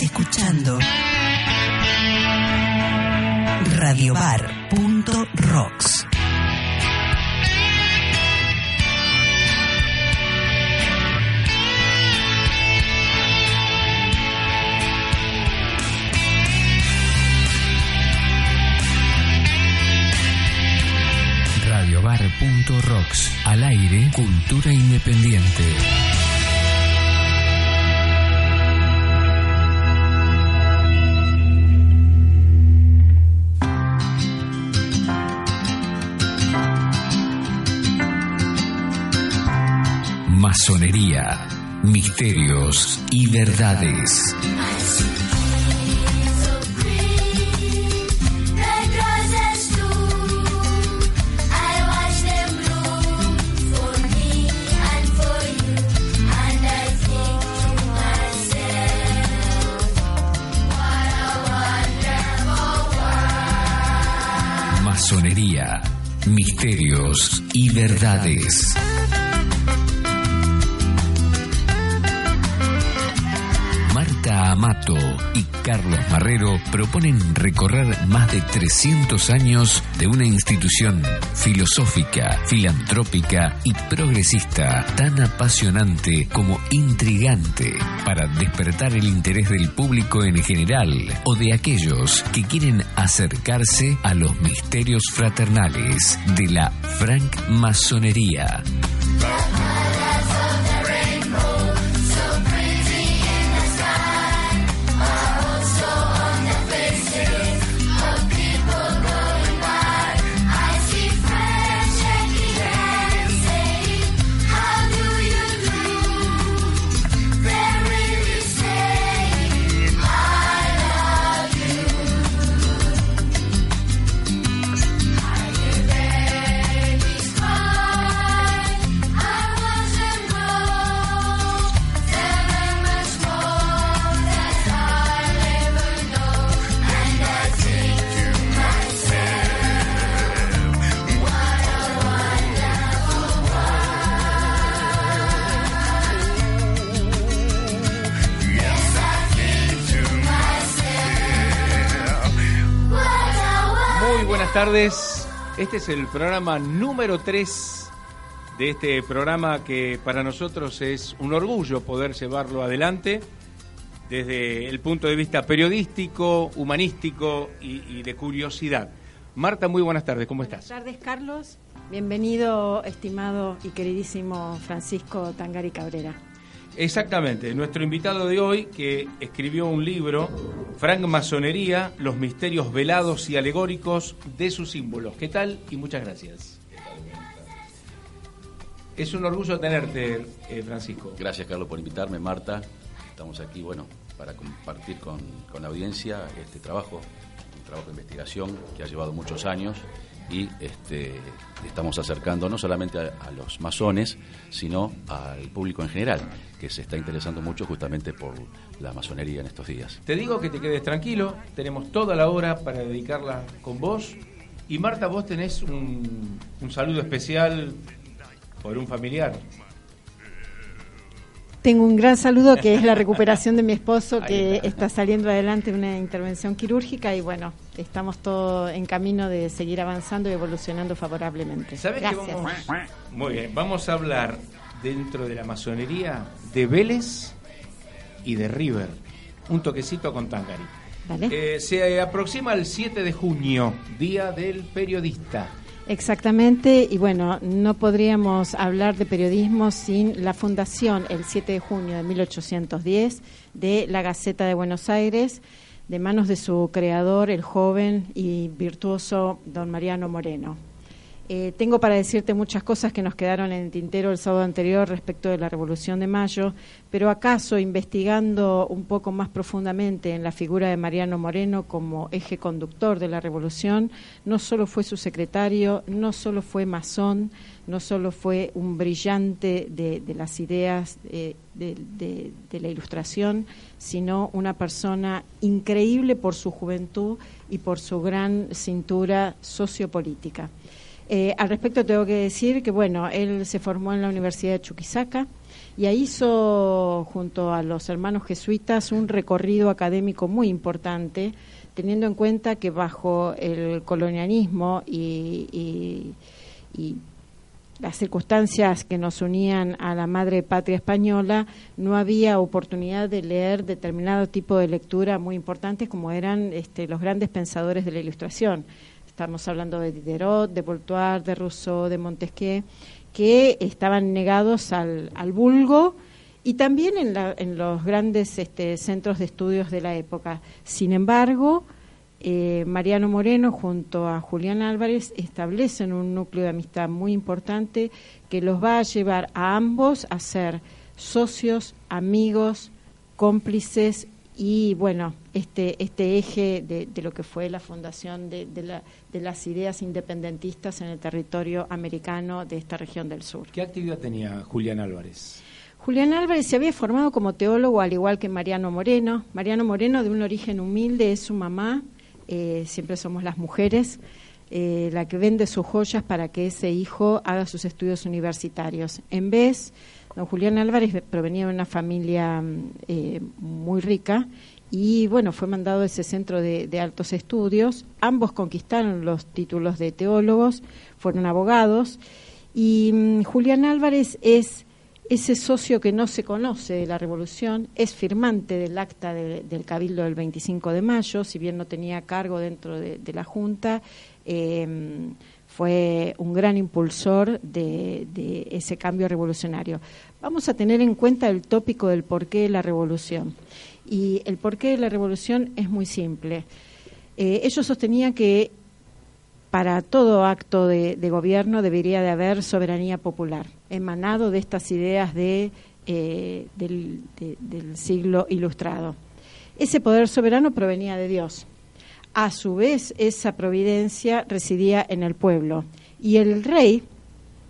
Estás escuchando radiobar.rocks. Radiobar.rocks. Al aire, cultura independiente. Masonería, misterios y verdades. Masonería, misterios y verdades. Amato y Carlos Marrero proponen recorrer más de 300 años de una institución filosófica, filantrópica y progresista tan apasionante como intrigante para despertar el interés del público en general o de aquellos que quieren acercarse a los misterios fraternales de la francmasonería. Tardes. Este es el programa número 3 de este programa que para nosotros es un orgullo poder llevarlo adelante desde el punto de vista periodístico, humanístico y, y de curiosidad. Marta, muy buenas tardes, ¿cómo estás? Buenas tardes, Carlos. Bienvenido, estimado y queridísimo Francisco Tangari Cabrera. Exactamente, nuestro invitado de hoy que escribió un libro, Francmasonería, los misterios velados y alegóricos de sus símbolos. ¿Qué tal? Y muchas gracias. Es un orgullo tenerte, eh, Francisco. Gracias, Carlos, por invitarme, Marta. Estamos aquí, bueno, para compartir con, con la audiencia este trabajo, un trabajo de investigación que ha llevado muchos años y este, estamos acercando no solamente a los masones, sino al público en general, que se está interesando mucho justamente por la masonería en estos días. Te digo que te quedes tranquilo, tenemos toda la hora para dedicarla con vos. Y Marta, vos tenés un, un saludo especial por un familiar. Tengo un gran saludo que es la recuperación de mi esposo que está saliendo adelante de una intervención quirúrgica y bueno, estamos todos en camino de seguir avanzando y evolucionando favorablemente. ¿Sabes qué Gracias. vamos? Muy bien, vamos a hablar dentro de la masonería de Vélez y de River. Un toquecito con Tangari. Vale. Eh, se aproxima el 7 de junio, Día del Periodista. Exactamente, y bueno, no podríamos hablar de periodismo sin la fundación el 7 de junio de 1810 de la Gaceta de Buenos Aires, de manos de su creador, el joven y virtuoso don Mariano Moreno. Eh, tengo para decirte muchas cosas que nos quedaron en el tintero el sábado anterior respecto de la Revolución de Mayo, pero acaso investigando un poco más profundamente en la figura de Mariano Moreno como eje conductor de la Revolución, no solo fue su secretario, no solo fue masón, no solo fue un brillante de, las ideas eh, de- de la ilustración, sino una persona increíble por su juventud y por su gran cintura sociopolítica. Eh, al respecto tengo que decir que, bueno, él se formó en la Universidad de Chuquisaca y ahí hizo, junto a los hermanos jesuitas, un recorrido académico muy importante, teniendo en cuenta que bajo el colonialismo y, y las circunstancias que nos unían a la madre patria española, no había oportunidad de leer determinado tipo de lectura muy importantes como eran este, los grandes pensadores de la Ilustración. Estamos hablando de Diderot, de Voltaire, de Rousseau, de Montesquieu, que estaban negados al, vulgo y también en, en los grandes este, centros de estudios de la época. Sin embargo, eh, Mariano Moreno junto a Julián Álvarez establecen un núcleo de amistad muy importante que los va a llevar a ambos a ser socios, amigos, cómplices y bueno, este, este eje de, lo que fue la fundación de, de, las ideas independentistas en el territorio americano de esta región del sur. ¿Qué actividad tenía Julián Álvarez? Julián Álvarez se había formado como teólogo al igual que Mariano Moreno. Mariano Moreno, de un origen humilde, es su mamá, eh, siempre somos las mujeres, eh, la que vende sus joyas para que ese hijo haga sus estudios universitarios. En vez, don Julián Álvarez provenía de una familia eh, muy rica y bueno, fue mandado a ese centro de, altos estudios. Ambos conquistaron los títulos de teólogos, fueron abogados y mm, Julián Álvarez es ese socio que no se conoce de la revolución es firmante del acta del Cabildo del 25 de mayo, si bien no tenía cargo dentro de, la Junta, em, fue un gran impulsor de, ese cambio revolucionario. Vamos a tener en cuenta el tópico del porqué de la revolución. Y el porqué de la revolución es muy simple. Eh, ellos sostenían que para todo acto de, gobierno debería de haber soberanía popular, emanado de estas ideas de, eh, del siglo ilustrado. Ese poder soberano provenía de Dios. A su vez, esa providencia residía en el pueblo y el rey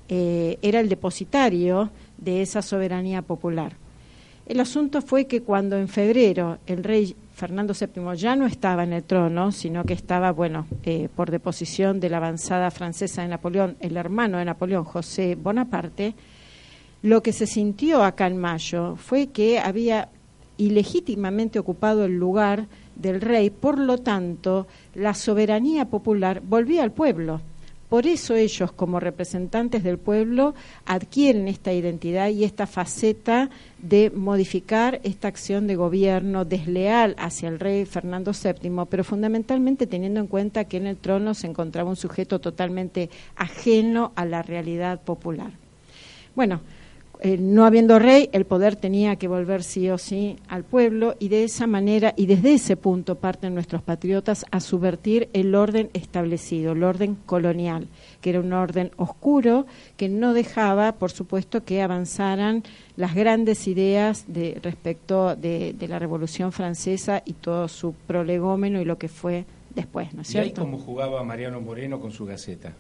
eh, era el depositario de esa soberanía popular. El asunto fue que cuando en febrero el rey Fernando VII ya no estaba en el trono, sino que estaba, bueno, eh, por deposición de la avanzada francesa de Napoleón, el hermano de Napoleón, José Bonaparte, lo que se sintió acá en mayo fue que había ilegítimamente ocupado el lugar del rey, por lo tanto, la soberanía popular volvía al pueblo. Por eso ellos, como representantes del pueblo, adquieren esta identidad y esta faceta de modificar esta acción de gobierno desleal hacia el rey Fernando VII, pero fundamentalmente teniendo en cuenta que en el trono se encontraba un sujeto totalmente ajeno a la realidad popular. Bueno, eh, no habiendo rey, el poder tenía que volver sí o sí al pueblo y de esa manera y desde ese punto parten nuestros patriotas a subvertir el orden establecido, el orden colonial, que era un orden oscuro que no dejaba, por supuesto, que avanzaran las grandes ideas de, respecto de, la Revolución Francesa y todo su prolegómeno y lo que fue después, ¿no es cierto? ¿Y ahí cómo jugaba Mariano Moreno con su Gaceta?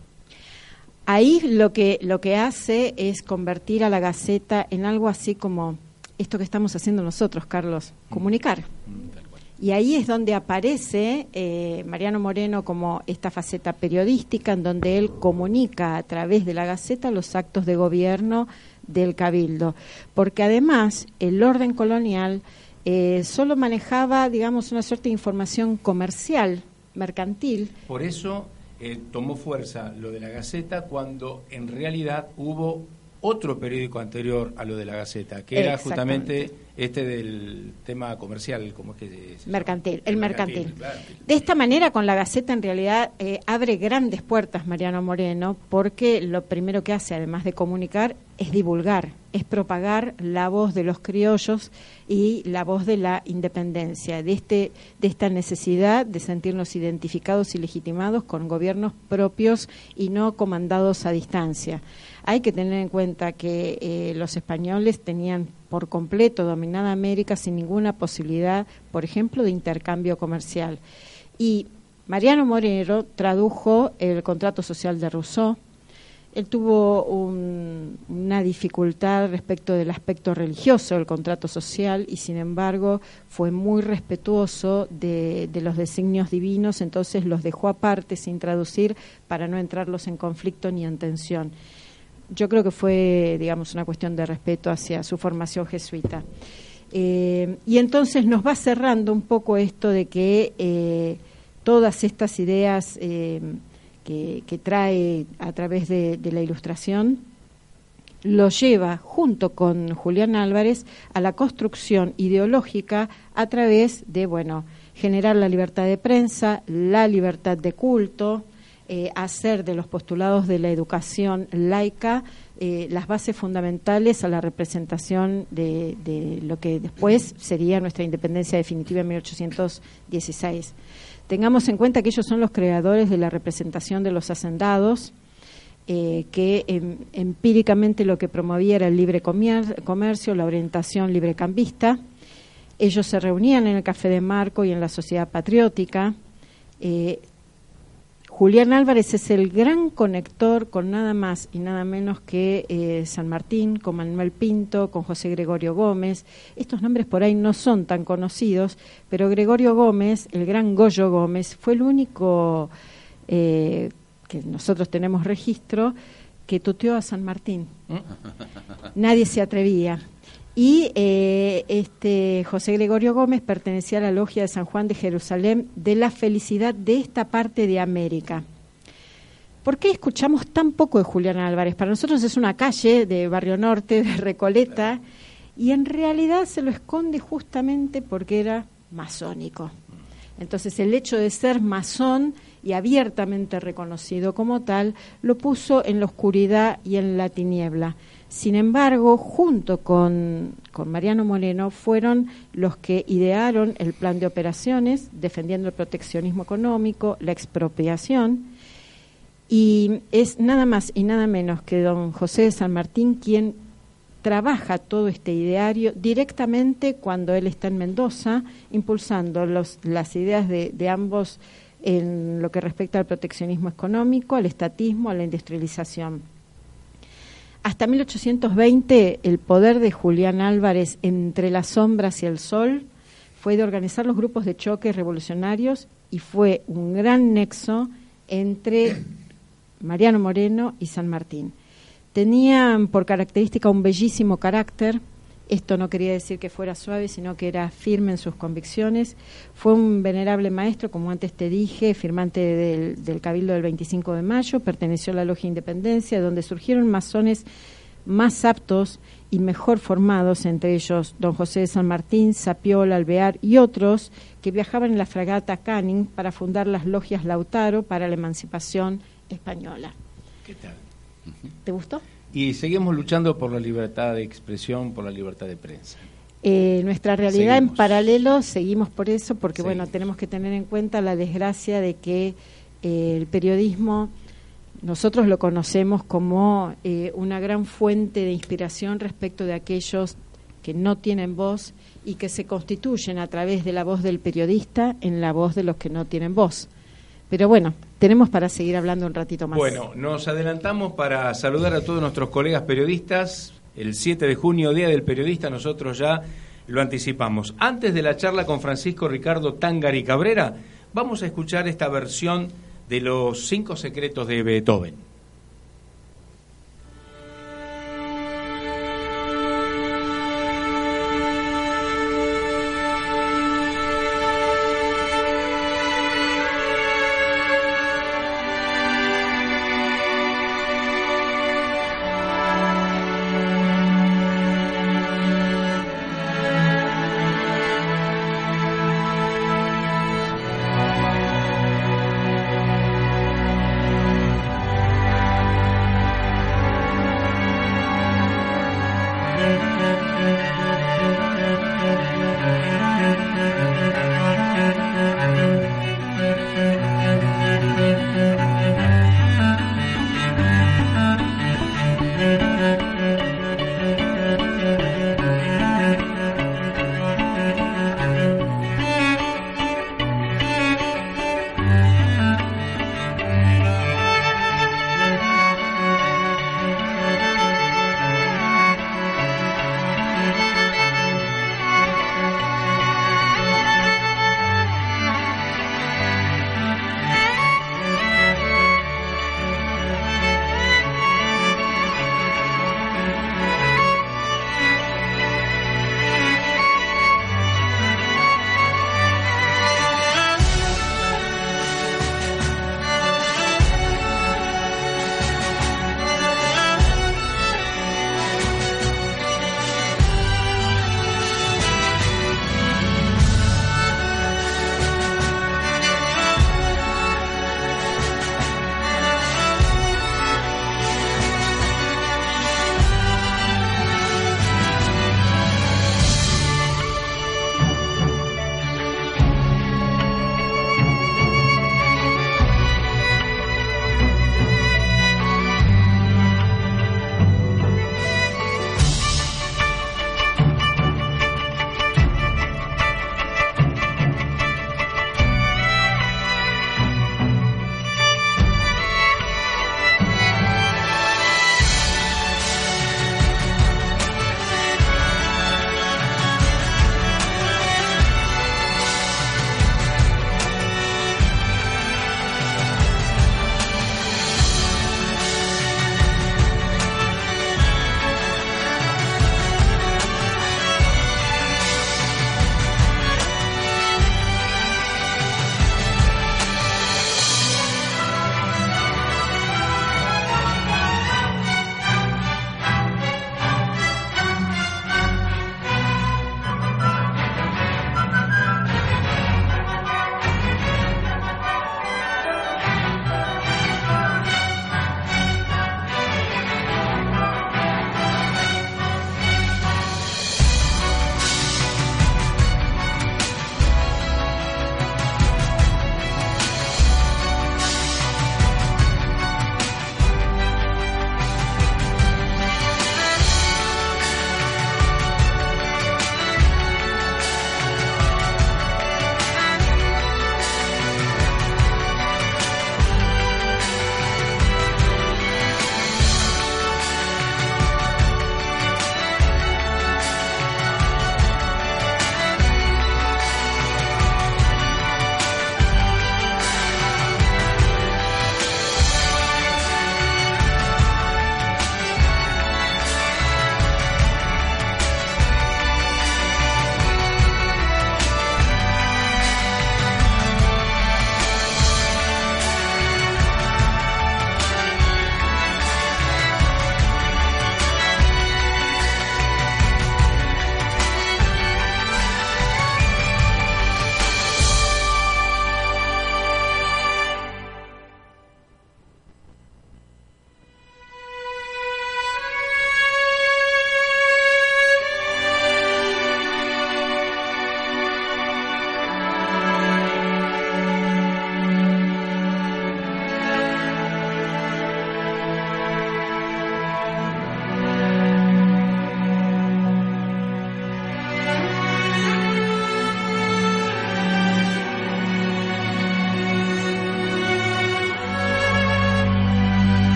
Ahí lo que, lo que hace es convertir a la Gaceta en algo así como esto que estamos haciendo nosotros, Carlos, comunicar. Mm, y ahí es donde aparece eh, Mariano Moreno como esta faceta periodística en donde él comunica a través de la Gaceta los actos de gobierno del Cabildo. Porque además el orden colonial eh, solo manejaba, digamos, una suerte de información comercial, mercantil. Por eso eh, tomó fuerza lo de la Gaceta cuando en realidad hubo otro periódico anterior a lo de la Gaceta, que era justamente este del tema comercial, como es que mercantil, el, mercantil. De esta manera, con la Gaceta en realidad eh, abre grandes puertas Mariano Moreno, porque lo primero que hace, además de comunicar, es divulgar, es propagar la voz de los criollos y la voz de la independencia, de este, de esta necesidad de sentirnos identificados y legitimados con gobiernos propios y no comandados a distancia. Hay que tener en cuenta que eh, los españoles tenían por completo dominada América sin ninguna posibilidad, por ejemplo, de intercambio comercial. Y Mariano Moreno tradujo el contrato social de Rousseau, Él tuvo una dificultad respecto del aspecto religioso del contrato social y sin embargo fue muy respetuoso de, los designios divinos, entonces los dejó aparte sin traducir para no entrarlos en conflicto ni en tensión. Yo creo que fue, digamos, una cuestión de respeto hacia su formación jesuita. Eh, y entonces nos va cerrando un poco esto de que eh, todas estas ideas eh, que, trae a través de, la ilustración, lo lleva junto con Julián Álvarez a la construcción ideológica a través de, bueno, generar la libertad de prensa, la libertad de culto, eh, hacer de los postulados de la educación laica eh, las bases fundamentales a la representación de, de, lo que después sería nuestra independencia definitiva en 1816. Tengamos en cuenta que ellos son los creadores de la representación de los hacendados, eh, que em, empíricamente lo que promovía era el libre comercio, la orientación librecambista. Ellos se reunían en el Café de Marco y en la Sociedad Patriótica. Eh, Julián Álvarez es el gran conector con nada más y nada menos que eh, San Martín, con Manuel Pinto, con José Gregorio Gómez. Estos nombres por ahí no son tan conocidos, pero Gregorio Gómez, el gran Goyo Gómez, fue el único eh, que nosotros tenemos registro que tuteó a San Martín. Nadie se atrevía. Y eh, este José Gregorio Gómez pertenecía a la logia de San Juan de Jerusalén de la felicidad de esta parte de América. ¿Por qué escuchamos tan poco de Julián Álvarez? Para nosotros es una calle de Barrio Norte, de Recoleta, y en realidad se lo esconde justamente porque era masónico. Entonces el hecho de ser masón y abiertamente reconocido como tal lo puso en la oscuridad y en la tiniebla. Sin embargo, junto con, Mariano Moreno, fueron los que idearon el plan de operaciones, defendiendo el proteccionismo económico, la expropiación, y es nada más y nada menos que don José de San Martín quien trabaja todo este ideario directamente cuando él está en Mendoza, impulsando las ideas de, de ambos en lo que respecta al proteccionismo económico, al estatismo, a la industrialización. Hasta 1820 el poder de Julián Álvarez entre las sombras y el sol fue de organizar los grupos de choque revolucionarios y fue un gran nexo entre Mariano Moreno y San Martín. Tenían por característica un bellísimo carácter, esto no quería decir que fuera suave, sino que era firme en sus convicciones. Fue un venerable maestro, como antes te dije, firmante del, Cabildo del 25 de mayo, perteneció a la Logia Independencia, donde surgieron masones más aptos y mejor formados, entre ellos don José de San Martín, Sapiola, Alvear y otros que viajaban en la fragata Canning para fundar las logias Lautaro para la emancipación española. ¿Qué tal? ¿Te gustó? Y seguimos luchando por la libertad de expresión, por la libertad de prensa. Eh, nuestra realidad en paralelo seguimos por eso, porque bueno, tenemos que tener en cuenta la desgracia de que eh, el periodismo nosotros lo conocemos como eh, una gran fuente de inspiración respecto de aquellos que no tienen voz y que se constituyen a través de la voz del periodista en la voz de los que no tienen voz. Pero bueno, tenemos para seguir hablando un ratito más. Bueno, nos adelantamos para saludar a todos nuestros colegas periodistas. El 7 de junio, Día del Periodista, nosotros ya lo anticipamos. Antes de la charla con Francisco Ricardo Tangari Cabrera, vamos a escuchar esta versión de los cinco secretos de Beethoven.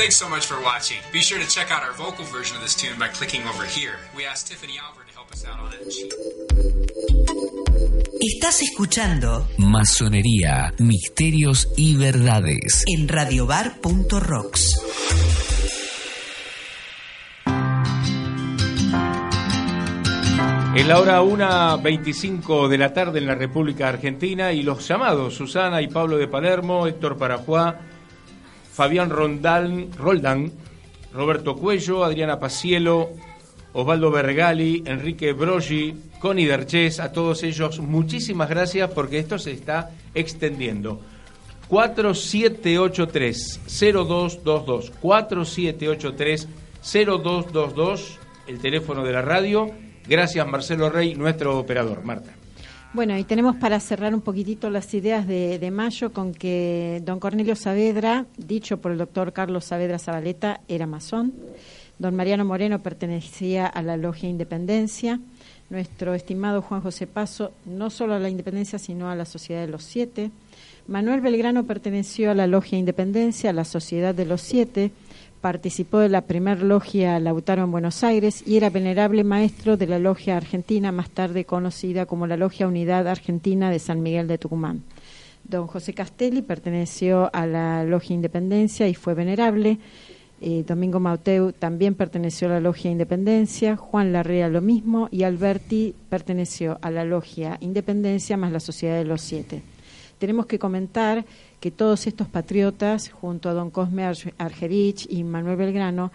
Thanks so much for watching. Be sure to check out our vocal version of this tune by clicking over here. We asked Tiffany Albert to help us out on it. She... Estás escuchando Masonería, misterios y verdades. en radiobar.rocks. En la hora 1.25 de la tarde en la República Argentina y los llamados Susana y Pablo de Palermo, Héctor Parajuá, Fabián Rondán, Roldán, Roberto Cuello, Adriana Pacielo, Osvaldo Bergali, Enrique Broggi, Connie Derches, a todos ellos muchísimas gracias porque esto se está extendiendo. 4783-0222, 4783-0222, el teléfono de la radio. Gracias Marcelo Rey, nuestro operador. Marta. Bueno, y tenemos para cerrar un poquitito las ideas de, mayo con que don Cornelio Saavedra, dicho por el doctor Carlos Saavedra Zabaleta, era masón. Don Mariano Moreno pertenecía a la Logia Independencia. Nuestro estimado Juan José Paso, no solo a la Independencia, sino a la Sociedad de los Siete. Manuel Belgrano perteneció a la Logia Independencia, a la Sociedad de los Siete. Participó de la primer logia Lautaro en Buenos Aires y era venerable maestro de la Logia Argentina, más tarde conocida como la Logia Unidad Argentina de San Miguel de Tucumán. Don José Castelli perteneció a la Logia Independencia y fue venerable. Eh, Domingo Mauteu también perteneció a la Logia Independencia, Juan Larrea lo mismo y Alberti perteneció a la Logia Independencia más la Sociedad de los Siete. Tenemos que comentar que todos estos patriotas, junto a don Cosme Arge- Argerich y Manuel Belgrano,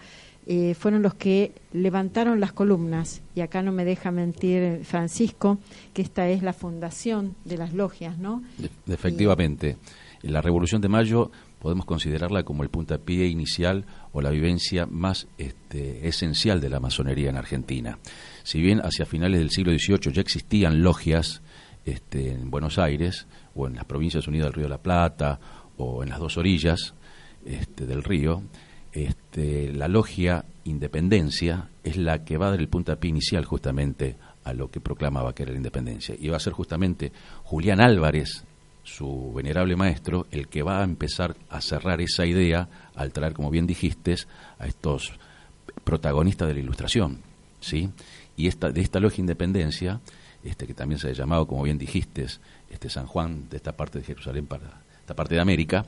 eh, fueron los que levantaron las columnas, y acá no me deja mentir Francisco, que esta es la fundación de las logias, ¿no? Efectivamente, la Revolución de Mayo podemos considerarla como el puntapié inicial o la vivencia más este, esencial de la masonería en Argentina. Si bien hacia finales del siglo XVIII ya existían logias este, en Buenos Aires o en las provincias unidas del Río de la Plata o en las dos orillas este, del río, este, la logia Independencia es la que va a dar el puntapié inicial justamente a lo que proclamaba que era la independencia. Y va a ser justamente Julián Álvarez, su venerable maestro, el que va a empezar a cerrar esa idea al traer, como bien dijiste, a estos protagonistas de la ilustración. ¿sí? Y esta, de esta logia Independencia, este, que también se ha llamado, como bien dijiste, este San Juan de esta parte de Jerusalén para esta parte de América,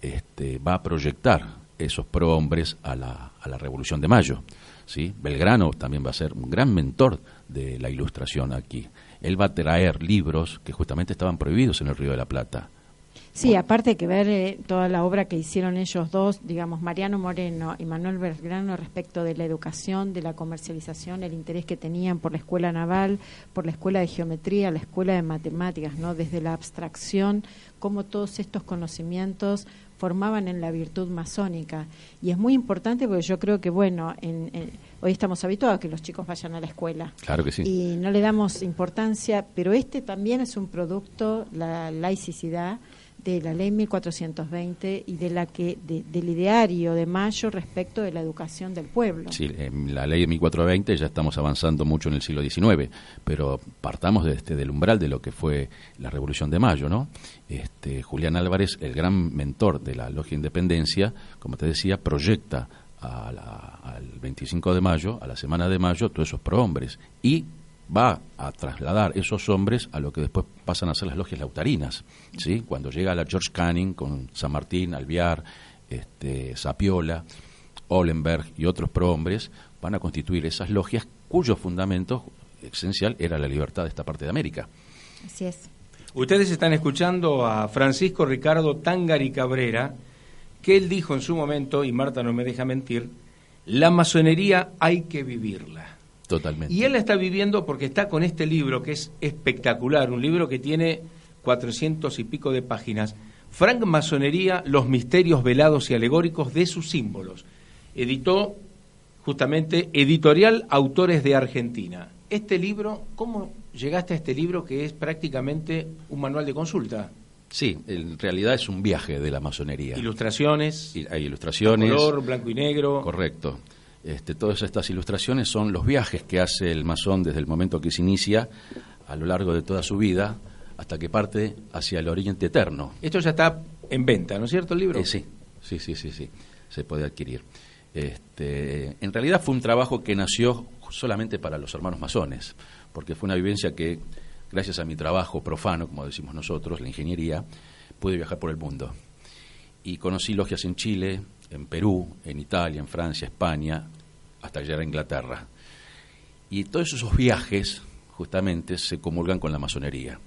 este, va a proyectar esos prohombres a la, a la Revolución de Mayo. ¿sí? Belgrano también va a ser un gran mentor de la ilustración aquí. Él va a traer libros que justamente estaban prohibidos en el Río de la Plata. Sí, aparte hay que ver eh, toda la obra que hicieron ellos dos, digamos, Mariano Moreno y Manuel Belgrano respecto de la educación, de la comercialización, el interés que tenían por la escuela naval, por la escuela de geometría, la escuela de matemáticas, ¿no? Desde la abstracción, cómo todos estos conocimientos formaban en la virtud masónica. Y es muy importante porque yo creo que, bueno, en, en- hoy estamos habituados a que los chicos vayan a la escuela Claro que sí. y no le damos importancia, pero este también es un producto, la laicidad de la ley 1420 y de la que de- del ideario de Mayo respecto de la educación del pueblo. Sí, en la ley de 1420 ya estamos avanzando mucho en el siglo XIX, pero partamos de este, del umbral de lo que fue la Revolución de Mayo, ¿no? Este, Julián Álvarez, el gran mentor de la Logia Independencia, como te decía, proyecta a la- al 25 de mayo, a la semana de mayo, todos esos prohombres y va a trasladar esos hombres a lo que después pasan a ser las logias lautarinas, ¿sí? Cuando llega la George Canning con San Martín, Alviar, este, Sapiola, Olenberg y otros prohombres van a constituir esas logias cuyo fundamento esencial era la libertad de esta parte de América. Así es. Ustedes están escuchando a Francisco Ricardo Tangari Cabrera, que él dijo en su momento, y Marta no me deja mentir, la masonería hay que vivirla. Totalmente. Y él la está viviendo porque está con este libro que es espectacular, un libro que tiene cuatrocientos y pico de páginas. Frank Masonería, los misterios velados y alegóricos de sus símbolos. Editó justamente Editorial Autores de Argentina. Este libro, ¿cómo llegaste a este libro que es prácticamente un manual de consulta? Sí, en realidad es un viaje de la masonería. Ilustraciones, hay ilustraciones. color, blanco y negro. Correcto. Este, todas estas ilustraciones son los viajes que hace el masón desde el momento que se inicia a lo largo de toda su vida hasta que parte hacia el oriente eterno. Esto ya está en venta, ¿no es cierto el libro? Eh, sí, sí, sí, sí, sí. se puede adquirir. Este, en realidad fue un trabajo que nació solamente para los hermanos masones, porque fue una vivencia que, gracias a mi trabajo profano, como decimos nosotros, la ingeniería, pude viajar por el mundo. Y conocí logias en Chile, en Perú, en Italia, en Francia, España, hasta llegar a Inglaterra. Y todos esos viajes, justamente, se comulgan con la masonería.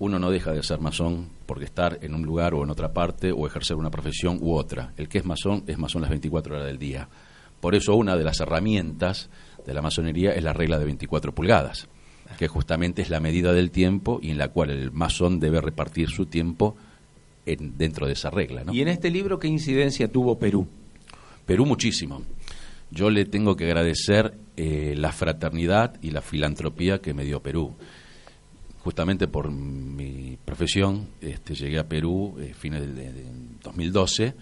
Uno no deja de ser masón porque estar en un lugar o en otra parte o ejercer una profesión u otra. El que es masón es masón las 24 horas del día. Por eso una de las herramientas de la masonería es la regla de 24 pulgadas, que justamente es la medida del tiempo y en la cual el masón debe repartir su tiempo en, dentro de esa regla. ¿no? ¿Y en este libro qué incidencia tuvo Perú? Perú muchísimo. Yo le tengo que agradecer eh, la fraternidad y la filantropía que me dio Perú. Justamente por mi profesión, este, llegué a Perú a eh, fines de, de 2012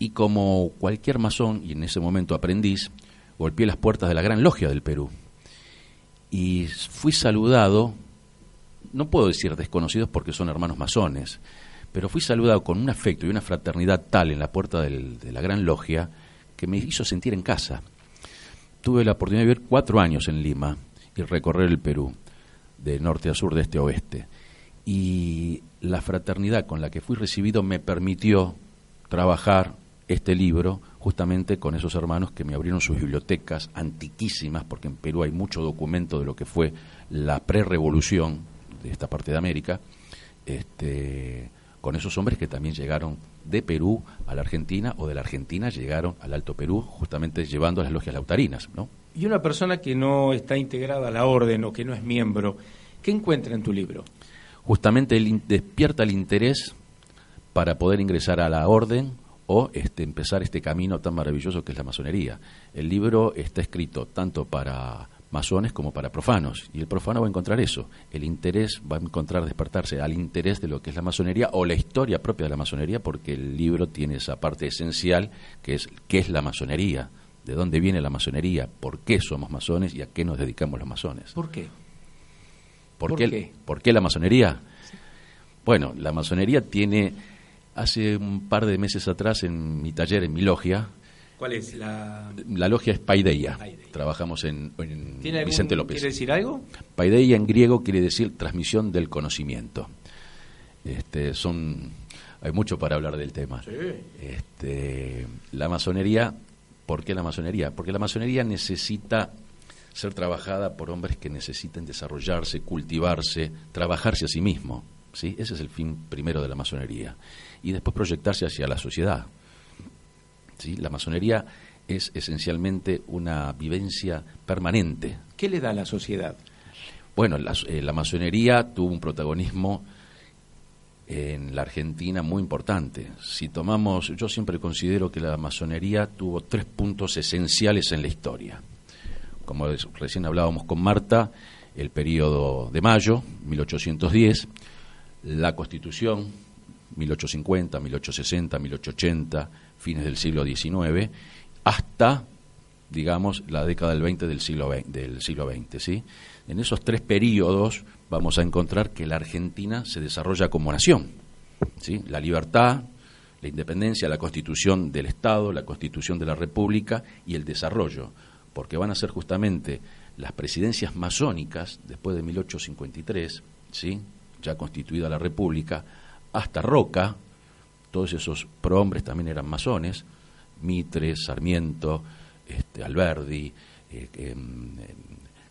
y como cualquier masón y en ese momento aprendiz, golpeé las puertas de la gran logia del Perú. Y fui saludado, no puedo decir desconocidos porque son hermanos masones, pero fui saludado con un afecto y una fraternidad tal en la puerta de la gran logia que me hizo sentir en casa. Tuve la oportunidad de vivir cuatro años en Lima y recorrer el Perú, de norte a sur, de este a oeste. Y la fraternidad con la que fui recibido me permitió trabajar este libro justamente con esos hermanos que me abrieron sus bibliotecas antiquísimas, porque en Perú hay mucho documento de lo que fue la pre-revolución de esta parte de América, este, con esos hombres que también llegaron de Perú a la Argentina o de la Argentina llegaron al Alto Perú, justamente llevando a las logias lautarinas. ¿no? Y una persona que no está integrada a la orden o que no es miembro, ¿qué encuentra en tu libro? Justamente el, despierta el interés para poder ingresar a la orden o este, empezar este camino tan maravilloso que es la masonería. El libro está escrito tanto para masones como para profanos, y el profano va a encontrar eso, el interés va a encontrar despertarse al interés de lo que es la masonería o la historia propia de la masonería, porque el libro tiene esa parte esencial que es qué es la masonería, de dónde viene la masonería, por qué somos masones y a qué nos dedicamos los masones. ¿Por qué? ¿Por, ¿Por qué, qué? ¿Por qué la masonería? Bueno, la masonería tiene Hace un par de meses atrás en mi taller, en mi logia. ¿Cuál es la...? La logia es Paideia. Paideia. Trabajamos en, en Vicente López. ¿Quiere decir algo? Paideia en griego quiere decir transmisión del conocimiento. Este, son, hay mucho para hablar del tema. Sí. Este, la masonería, ¿por qué la masonería? Porque la masonería necesita ser trabajada por hombres que necesiten desarrollarse, cultivarse, trabajarse a sí mismo. ¿sí? Ese es el fin primero de la masonería y después proyectarse hacia la sociedad. ¿Sí? La masonería es esencialmente una vivencia permanente. ¿Qué le da a la sociedad? Bueno, la, eh, la masonería tuvo un protagonismo en la Argentina muy importante. Si tomamos, yo siempre considero que la masonería tuvo tres puntos esenciales en la historia. Como recién hablábamos con Marta, el periodo de mayo, 1810, la constitución 1850, 1860, 1880, fines del siglo XIX, hasta, digamos, la década del 20 del siglo XX, del siglo XX, ¿sí? En esos tres periodos vamos a encontrar que la Argentina se desarrolla como nación, ¿sí? La libertad, la independencia, la constitución del Estado, la constitución de la República y el desarrollo, porque van a ser justamente las presidencias masónicas después de 1853, ¿sí? ya constituida la República, hasta Roca, todos esos prohombres también eran masones, Mitre, Sarmiento, este, Alberdi, eh, eh,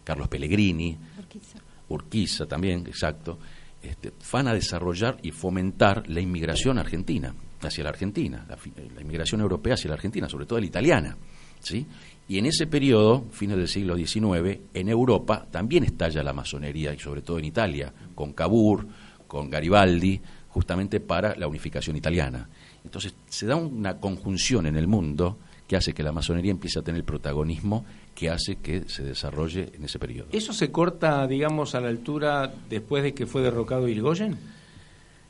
Carlos Pellegrini, Urquiza. Urquiza también, exacto, este, van a desarrollar y fomentar la inmigración argentina, hacia la Argentina, la, la, inmigración europea hacia la Argentina, sobre todo la italiana. ¿sí? Y en ese periodo, fines del siglo XIX, en Europa también estalla la masonería, y sobre todo en Italia, con Cavour, con Garibaldi, justamente para la unificación italiana. Entonces se da una conjunción en el mundo que hace que la masonería empiece a tener el protagonismo que hace que se desarrolle en ese periodo. ¿Eso se corta, digamos, a la altura después de que fue derrocado Irigoyen?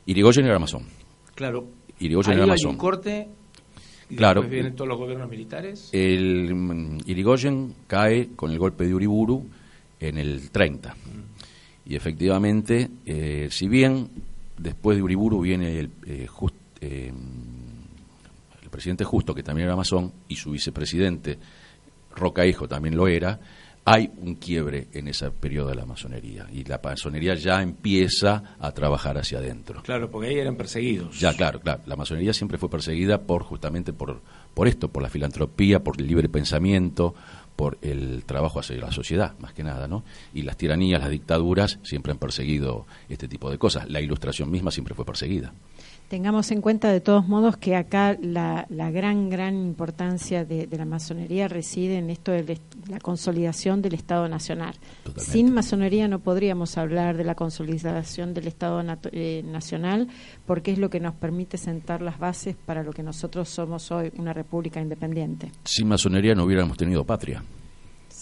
Irigoyen era masón. Claro. Irigoyen era hay un corte y Claro. vienen todos los gobiernos militares. El mm, Irigoyen cae con el golpe de Uriburu en el 30. Y efectivamente, eh, si bien después de Uriburu viene el, eh, just- eh, el presidente Justo, que también era masón, y su vicepresidente Roca Hijo también lo era, hay un quiebre en ese periodo de la masonería y la masonería ya empieza a trabajar hacia adentro. Claro, porque ahí eran perseguidos. Ya, claro, claro. La masonería siempre fue perseguida por justamente por, por esto, por la filantropía, por el libre pensamiento, por el trabajo hacia la sociedad, más que nada, ¿no? Y las tiranías, las dictaduras siempre han perseguido este tipo de cosas. La ilustración misma siempre fue perseguida. Tengamos en cuenta de todos modos que acá la, la gran, gran importancia de, de, la masonería reside en esto de la consolidación del Estado Nacional. Totalmente. Sin masonería no podríamos hablar de la consolidación del Estado eh, Nacional porque es lo que nos permite sentar las bases para lo que nosotros somos hoy, una república independiente. Sin masonería no hubiéramos tenido patria.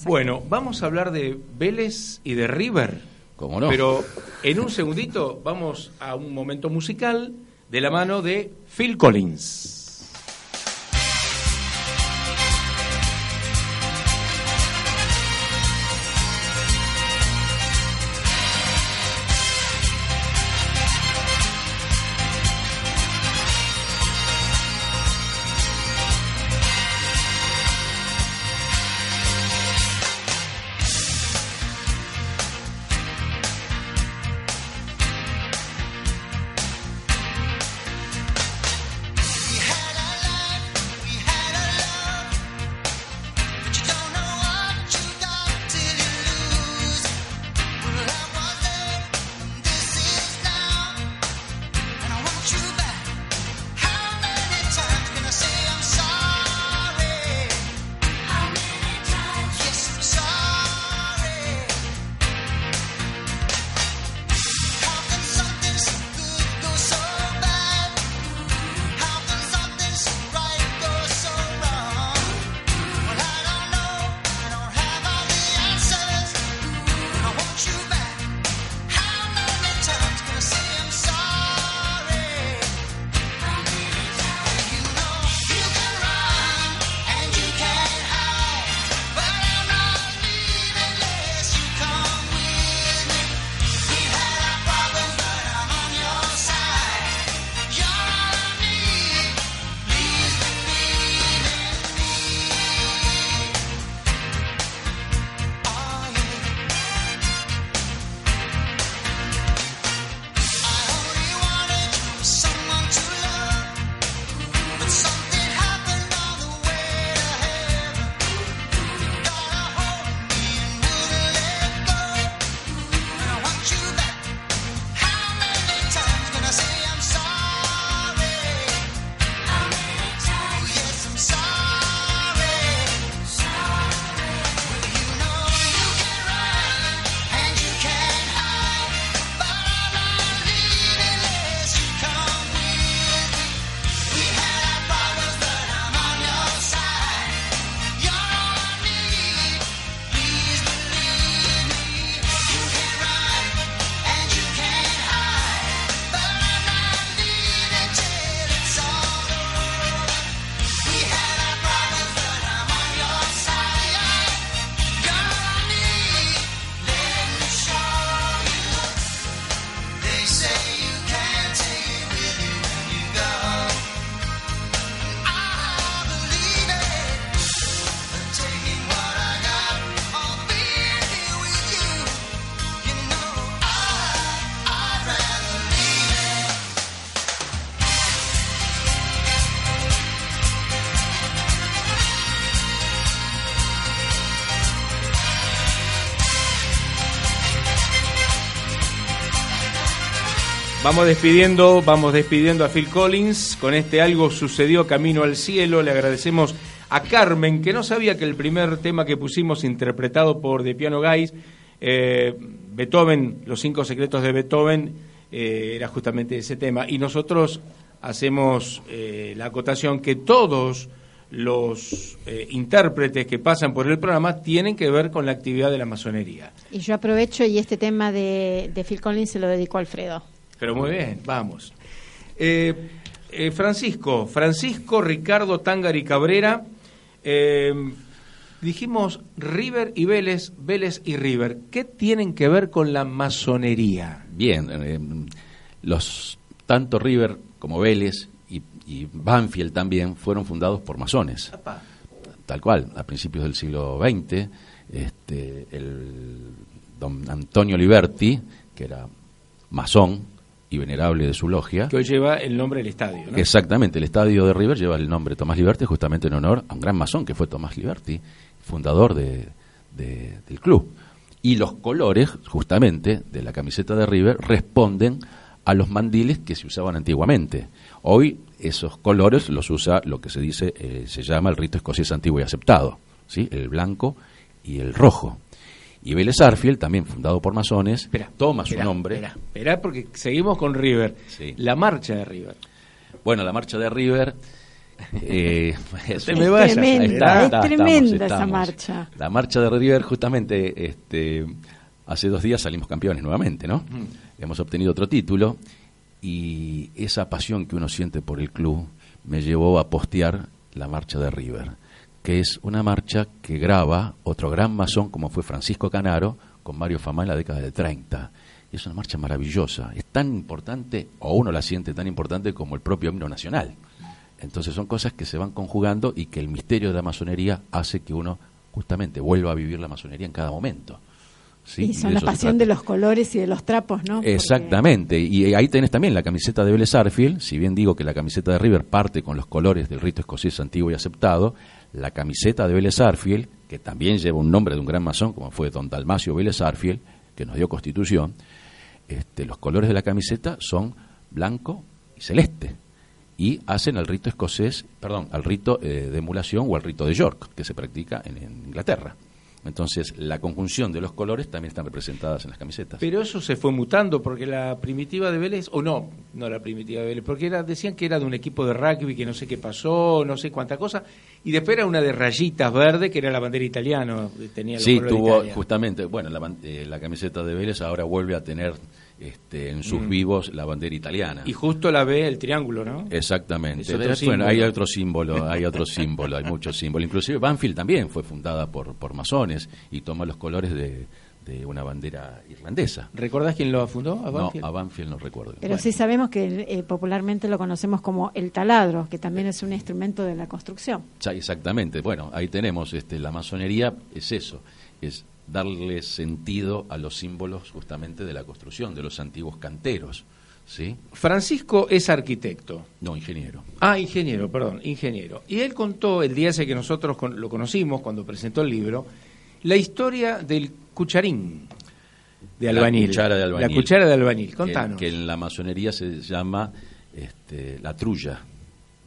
Bueno, vamos a hablar de Vélez y de River. ¿Cómo no? Pero en un segundito vamos a un momento musical de la mano de Phil Collins. Vamos despidiendo, vamos despidiendo a Phil Collins con este algo sucedió camino al cielo. Le agradecemos a Carmen que no sabía que el primer tema que pusimos interpretado por The Piano Guys, eh, Beethoven, los cinco secretos de Beethoven, eh, era justamente ese tema. Y nosotros hacemos eh, la acotación que todos los eh, intérpretes que pasan por el programa tienen que ver con la actividad de la masonería. Y yo aprovecho y este tema de, de Phil Collins se lo dedico a Alfredo. Pero muy bien, vamos. Eh, eh, Francisco, Francisco Ricardo Tangari Cabrera, eh, dijimos River y Vélez, Vélez y River. ¿Qué tienen que ver con la masonería? Bien, eh, los tanto River como Vélez y, y Banfield también fueron fundados por masones. Tal cual, a principios del siglo XX, este, el don Antonio Liberti, que era masón y venerable de su logia, Que hoy lleva el nombre del estadio, ¿no? Exactamente, el estadio de River lleva el nombre de Tomás Liberti justamente en honor a un gran masón que fue Tomás Liberti, fundador de, de- del club. Y los colores, justamente, de la camiseta de River responden a los mandiles que se usaban antiguamente. Hoy esos colores los usa lo que se dice, eh, se llama el rito escocés antiguo y aceptado, ¿sí? el blanco y el rojo. Y Vélez Arfield, también fundado por masones, Espera, toma su espera, nombre. Espera, espera, porque seguimos con River. Sí. La marcha de River. Bueno, la marcha de River. eh, es, te me vayas, tremenda, está, es está, tremenda estamos, esa marcha. La marcha de River, justamente, este, hace dos días salimos campeones nuevamente, ¿no? Hemos obtenido otro título y esa pasión que uno siente por el club me llevó a postear la marcha de River, que es una marcha que graba otro gran masón como fue Francisco Canaro con Mario Famá en la década del 30. Y es una marcha maravillosa, es tan importante, o uno la siente tan importante como el propio himno nacional. Entonces son cosas que se van conjugando y que el misterio de la masonería hace que uno justamente vuelva a vivir la masonería en cada momento. ¿sí? Y son de la pasión de los colores y de los trapos, ¿no? Porque- Exactamente, y ahí tenés también la camiseta de Vélez Arfield, si bien digo que la camiseta de River parte con los colores del rito escocés antiguo y aceptado, la camiseta de Vélez Arfield, que también lleva un nombre de un gran masón como fue don Dalmacio Vélez Arfield, que nos dio constitución, este, los colores de la camiseta son blanco y celeste, y hacen al rito escocés, perdón, al rito eh, de emulación o al rito de York, que se practica en Inglaterra. Entonces, la conjunción de los colores también están representadas en las camisetas. Pero eso se fue mutando porque la primitiva de Vélez, o no, no la primitiva de Vélez, porque era, decían que era de un equipo de rugby que no sé qué pasó, no sé cuánta cosa, y después era una de rayitas verde que era la bandera italiana, tenía los Sí, tuvo justamente, bueno, la, eh, la camiseta de Vélez ahora vuelve a tener este, en sus Mm. vivos la bandera italiana. Y justo la ve el triángulo, ¿no? Exactamente. Es otro bueno, hay otro símbolo, hay otro símbolo, hay muchos símbolos. Inclusive Banfield también fue fundada por, por masones y toma los colores de, de una bandera irlandesa. ¿Recordás quién lo fundó? ¿A No, Banfield? a Banfield no recuerdo. Pero Bueno, sí sabemos que eh, popularmente lo conocemos como el taladro, que también es un instrumento de la construcción. ya, exactamente. Bueno, ahí tenemos, este, la masonería es eso, es darle sentido a los símbolos justamente de la construcción, de los antiguos canteros, ¿sí? Francisco es arquitecto. No, ingeniero. Ah, ingeniero, perdón, ingeniero. Y él contó el día ese que nosotros con- lo conocimos, cuando presentó el libro, la historia del cucharín de La albañil. cuchara de albañil. La cuchara de albañil. que, Contanos. que en la masonería se llama este, la trulla.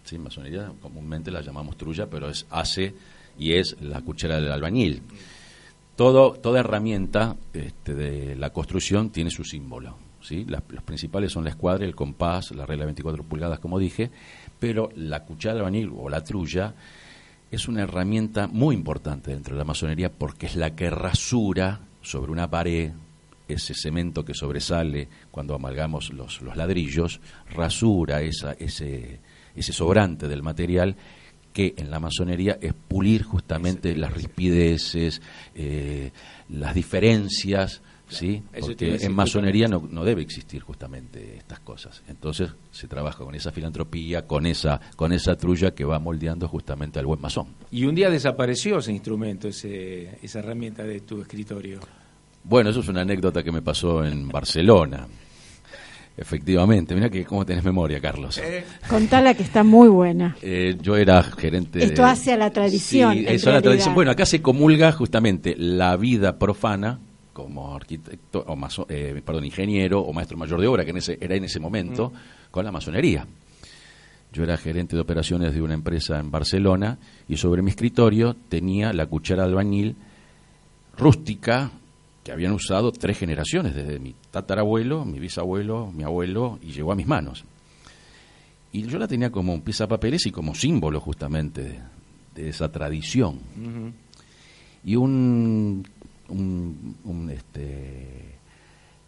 ¿Sí? Masonería comúnmente la llamamos trulla, pero es hace y es la cuchara del albañil. Toda herramienta este, de la construcción tiene su símbolo. ¿sí? Las- los principales son la escuadra, el compás, la regla de 24 pulgadas, como dije, pero la cuchara del albañil o la trulla es una herramienta muy importante dentro de la masonería porque es la que rasura sobre una pared ese cemento que sobresale cuando amalgamos los, los ladrillos, rasura esa, ese, ese sobrante del material que en la masonería es pulir justamente las rispideces, eh, las diferencias, ¿sí? Porque en masonería no, no debe existir justamente estas cosas. Entonces se trabaja con esa filantropía, con esa, con esa trulla que va moldeando justamente al buen masón. Y un día desapareció ese instrumento, ese, esa herramienta de tu escritorio. Bueno, eso es una anécdota que me pasó en Barcelona. Efectivamente, mira que cómo tenés memoria, Carlos. Contala que está muy buena. Eh, yo era gerente. de- Esto hace a la tradición, Sí, en eso es la realidad. tradición. Bueno, acá se comulga justamente la vida profana como arquitecto, o maso- eh, perdón, ingeniero o maestro mayor de obra, que en ese, era en ese momento, con la masonería. Yo era gerente de operaciones de una empresa en Barcelona y sobre mi escritorio tenía la cuchara de albañil rústica que habían usado tres generaciones, desde mi tatarabuelo, mi bisabuelo, mi abuelo, y llegó a mis manos. Y yo la tenía como un papeles y como símbolo justamente de, de esa tradición. Y un, un, un, este,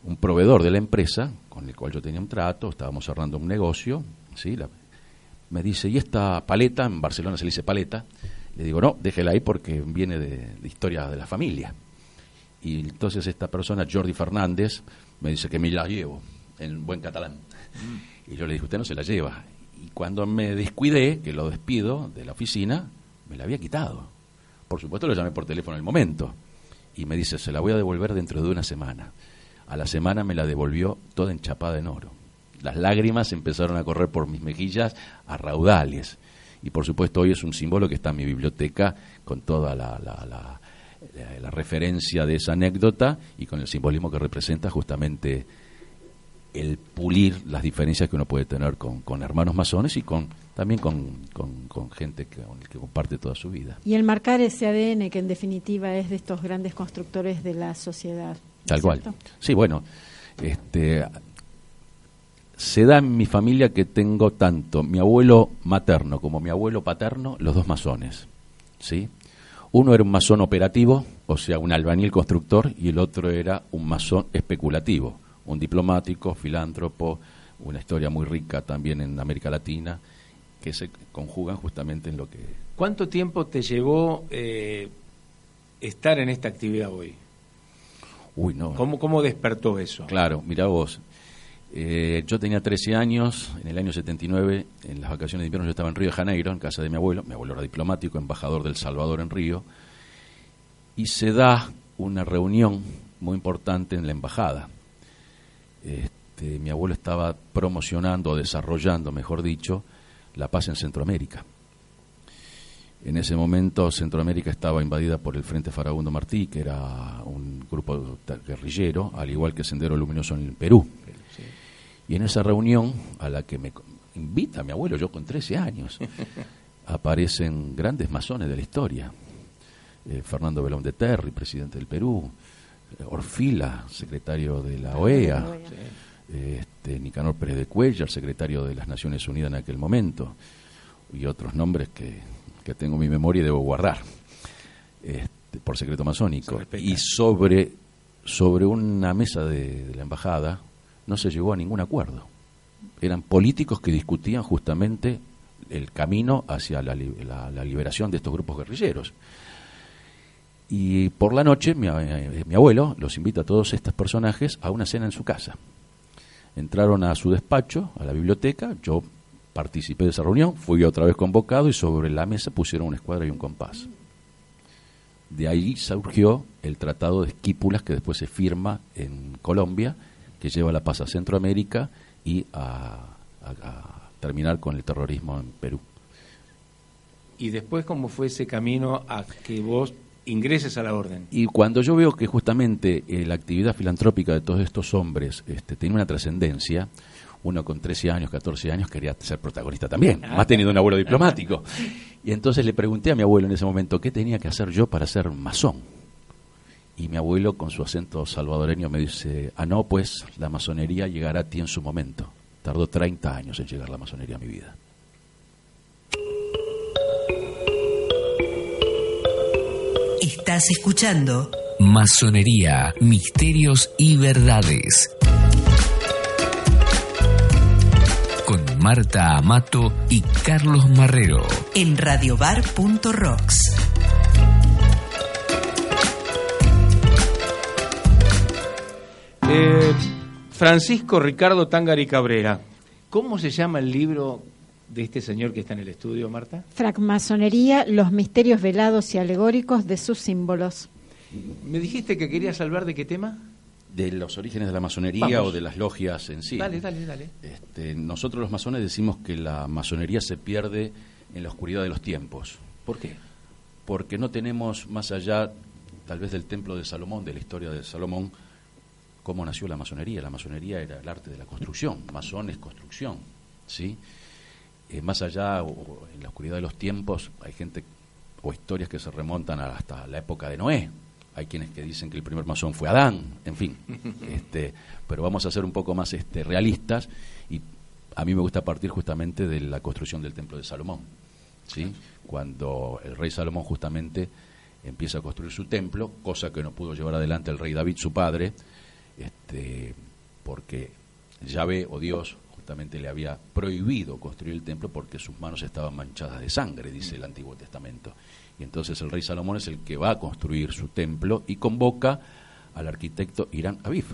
un proveedor de la empresa, con el cual yo tenía un trato, estábamos cerrando un negocio, ¿sí? La- me dice, ¿y esta paleta? En Barcelona se le dice paleta. Le digo, no, déjela ahí porque viene de, de historia de la familia. Y entonces esta persona, Jordi Fernández, me dice que me la llevo, en buen catalán. Y yo le dije, usted no se la lleva. y cuando me descuidé, que lo despido de la oficina, me la había quitado. Por supuesto lo llamé por teléfono en el momento y me dice, se la voy a devolver dentro de una semana. A la semana me la devolvió toda enchapada en oro. Las lágrimas empezaron a correr por mis mejillas a raudales. Y por supuesto hoy es un símbolo que está en mi biblioteca con toda la, la, la, la referencia de esa anécdota y con el simbolismo que representa justamente el pulir las diferencias que uno puede tener con, con hermanos masones y con también con, con, con gente que, con el que comparte toda su vida. Y el marcar ese ADN que en definitiva es de estos grandes constructores de la sociedad. Tal cual. ¿cierto? Sí, bueno, este, se da en mi familia que tengo tanto mi abuelo materno como mi abuelo paterno, los dos masones. ¿sí? Uno era un masón operativo, o sea, un albañil constructor, y el otro era un masón especulativo, un diplomático, filántropo, una historia muy rica también en América Latina, que se conjugan justamente en lo que... ¿Cuánto tiempo te llevó eh, estar en esta actividad hoy? Uy, no. ¿Cómo, cómo despertó eso? Claro, mira vos. Eh, yo tenía 13 años, en el año 79, en las vacaciones de invierno yo estaba en Río de Janeiro, en casa de mi abuelo. Mi abuelo era diplomático, embajador del Salvador en Río. Y se da una reunión muy importante en la embajada. Este, mi abuelo estaba promocionando, desarrollando, mejor dicho, la paz en Centroamérica. En ese momento Centroamérica estaba invadida por el Frente Farabundo Martí, que era un grupo guerrillero, al igual que Sendero Luminoso en el Perú. Y en esa reunión, a la que me invita mi abuelo, yo con 13 años, aparecen grandes masones de la historia. Eh, Fernando Belón de Terry, presidente del Perú, eh, Orfila, secretario de la OEA, este, Nicanor Pérez de Cuellar, secretario de las Naciones Unidas en aquel momento, y otros nombres que, que tengo en mi memoria y debo guardar este, por secreto masónico. Se. Y sobre, sobre una mesa de, de la embajada no se llegó a ningún acuerdo. Eran políticos que discutían justamente el camino hacia la, li- la- la liberación de estos grupos guerrilleros. Y por la noche mi, eh, mi abuelo los invita a todos estos personajes a una cena en su casa. Entraron a su despacho, a la biblioteca, yo participé de esa reunión, fui otra vez convocado y sobre la mesa pusieron una escuadra y un compás. De ahí surgió el Tratado de Esquípulas que después se firma en Colombia, que lleva la paz a Centroamérica y a, a- a terminar con el terrorismo en Perú. Y después, ¿cómo fue ese camino a que vos ingreses a la orden? Y cuando yo veo que justamente eh, la actividad filantrópica de todos estos hombres este, tiene una trascendencia, uno con 13 años, 14 años quería ser protagonista también, más tenido un abuelo diplomático. Y entonces le pregunté a mi abuelo en ese momento qué tenía que hacer yo para ser masón. Y mi abuelo con su acento salvadoreño me dice, ah no, pues la masonería llegará a ti en su momento. Tardó 30 años en llegar la masonería a mi vida. Estás escuchando Masonería, misterios y verdades. Con Marta Amato y Carlos Marrero. en radiobar.rocks. Eh, Francisco Ricardo Tangari Cabrera, ¿cómo se llama el libro de este señor que está en el estudio, Marta? Francmasonería, los misterios velados y alegóricos de sus símbolos. Me dijiste que querías hablar de qué tema. De los orígenes de la masonería Vamos. o de las logias en sí. Dale, dale, dale. Este, nosotros los masones decimos que la masonería se pierde en la oscuridad de los tiempos. ¿Por qué? Porque no tenemos más allá, tal vez del templo de Salomón, de la historia de Salomón, cómo nació la masonería. La masonería era el arte de la construcción, masón es construcción, ¿sí? Eh, más allá, o- en la oscuridad de los tiempos, hay gente o historias que se remontan hasta la época de Noé. Hay quienes que dicen que el primer masón fue Adán, en fin. este, pero vamos a ser un poco más este, realistas y a mí me gusta partir justamente de la construcción del templo de Salomón. ¿sí? Cuando el rey Salomón justamente empieza a construir su templo, cosa que no pudo llevar adelante el rey David, su padre, este, porque Yahvé o Dios justamente le había prohibido construir el templo porque sus manos estaban manchadas de sangre, dice el Antiguo Testamento. Y entonces el rey Salomón es el que va a construir su templo y convoca al arquitecto Irán Aviv.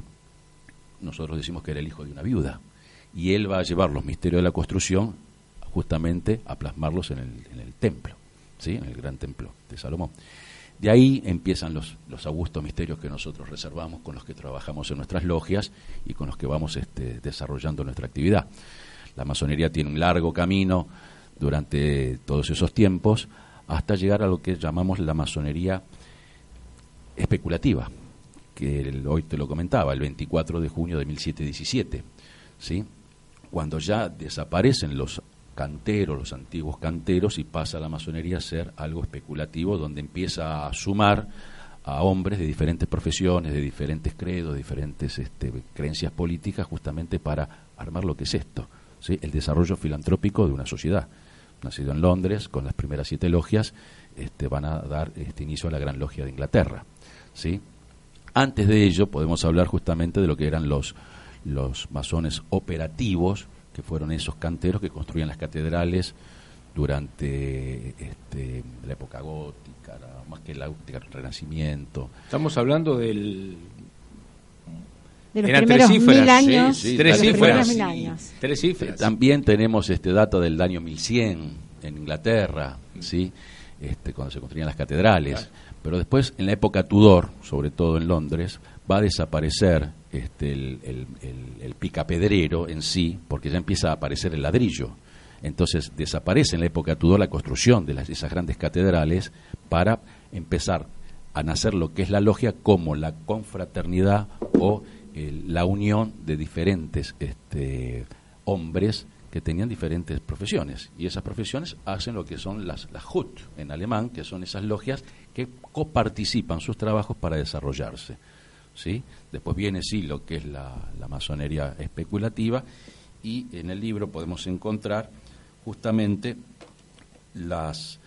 Nosotros decimos que era el hijo de una viuda. Y él va a llevar los misterios de la construcción justamente a plasmarlos en el, en el templo, ¿sí? en el gran templo de Salomón. De ahí empiezan los, los augustos misterios que nosotros reservamos, con los que trabajamos en nuestras logias y con los que vamos este, desarrollando nuestra actividad. La masonería tiene un largo camino durante todos esos tiempos hasta llegar a lo que llamamos la masonería especulativa, que hoy te lo comentaba, el 24 de junio de 1717, ¿sí? cuando ya desaparecen los canteros, los antiguos canteros, y pasa la masonería a ser algo especulativo, donde empieza a sumar a hombres de diferentes profesiones, de diferentes credos, diferentes este, creencias políticas, justamente para armar lo que es esto, ¿sí? el desarrollo filantrópico de una sociedad. Nacido en Londres, con las primeras siete logias, este, van a dar este inicio a la Gran Logia de Inglaterra. ¿sí? Antes de ello, podemos hablar justamente de lo que eran los, los masones operativos, que fueron esos canteros que construían las catedrales durante este, la época gótica, más que la gótica, el Renacimiento. Estamos hablando del... De los Eran primeros tres cifras, mil años. sí, sí, tres de los cifras. primeros mil años. Tres cifras. También tenemos este dato del año 1100 en Inglaterra, ¿sí? Este, cuando se construían las catedrales. Pero después, en la época Tudor, sobre todo en Londres, va a desaparecer este, el, el- el- picapedrero en sí, porque ya empieza a aparecer el ladrillo. Entonces desaparece en la época Tudor la construcción de las, esas grandes catedrales para empezar a nacer lo que es la logia como la confraternidad o el- la unión de diferentes este, hombres que tenían diferentes profesiones. Y esas profesiones hacen lo que son las, las Hut en alemán, que son esas logias que coparticipan sus trabajos para desarrollarse. ¿Sí? Después viene, sí, lo que es la, masonería especulativa, y en el libro podemos encontrar justamente las,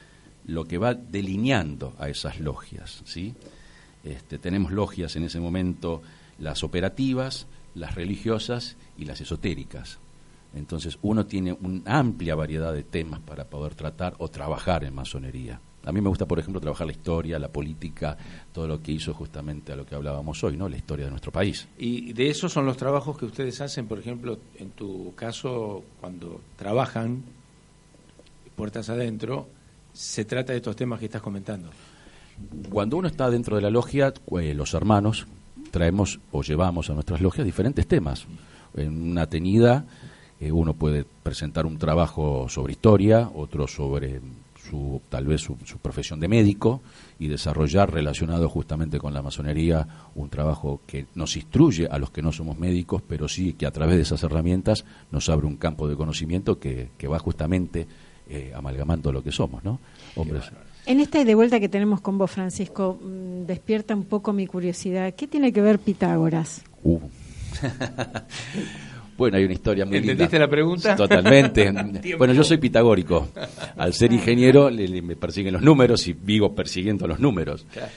lo que va delineando a esas logias. ¿sí? Este, tenemos logias en ese momento, las operativas, las religiosas y las esotéricas. Entonces uno tiene una amplia variedad de temas para poder tratar o trabajar en masonería. A mí me gusta, por ejemplo, trabajar la historia, la política, todo lo que hizo justamente a lo que hablábamos hoy, ¿no? La historia de nuestro país. Y de esos son los trabajos que ustedes hacen, por ejemplo, en tu caso, cuando trabajan puertas adentro, se trata de estos temas que estás comentando. Cuando uno está dentro de la logia, eh, los hermanos traemos o llevamos a nuestras logias diferentes temas. En una tenida eh, uno puede presentar un trabajo sobre historia, otro sobre su tal vez su, su profesión de médico y desarrollar relacionado justamente con la masonería un trabajo que nos instruye a los que no somos médicos, pero sí que a través de esas herramientas nos abre un campo de conocimiento que, que va justamente eh, amalgamando lo que somos, ¿no? Hombres. En esta de vuelta que tenemos con vos, Francisco, mm, despierta un poco mi curiosidad. ¿Qué tiene que ver Pitágoras? Uh. bueno, hay una historia muy ¿Entendiste linda. la pregunta? Totalmente. Bueno, yo soy pitagórico. Al ser ingeniero le- le- me persiguen los números y vivo persiguiendo los números. Claro.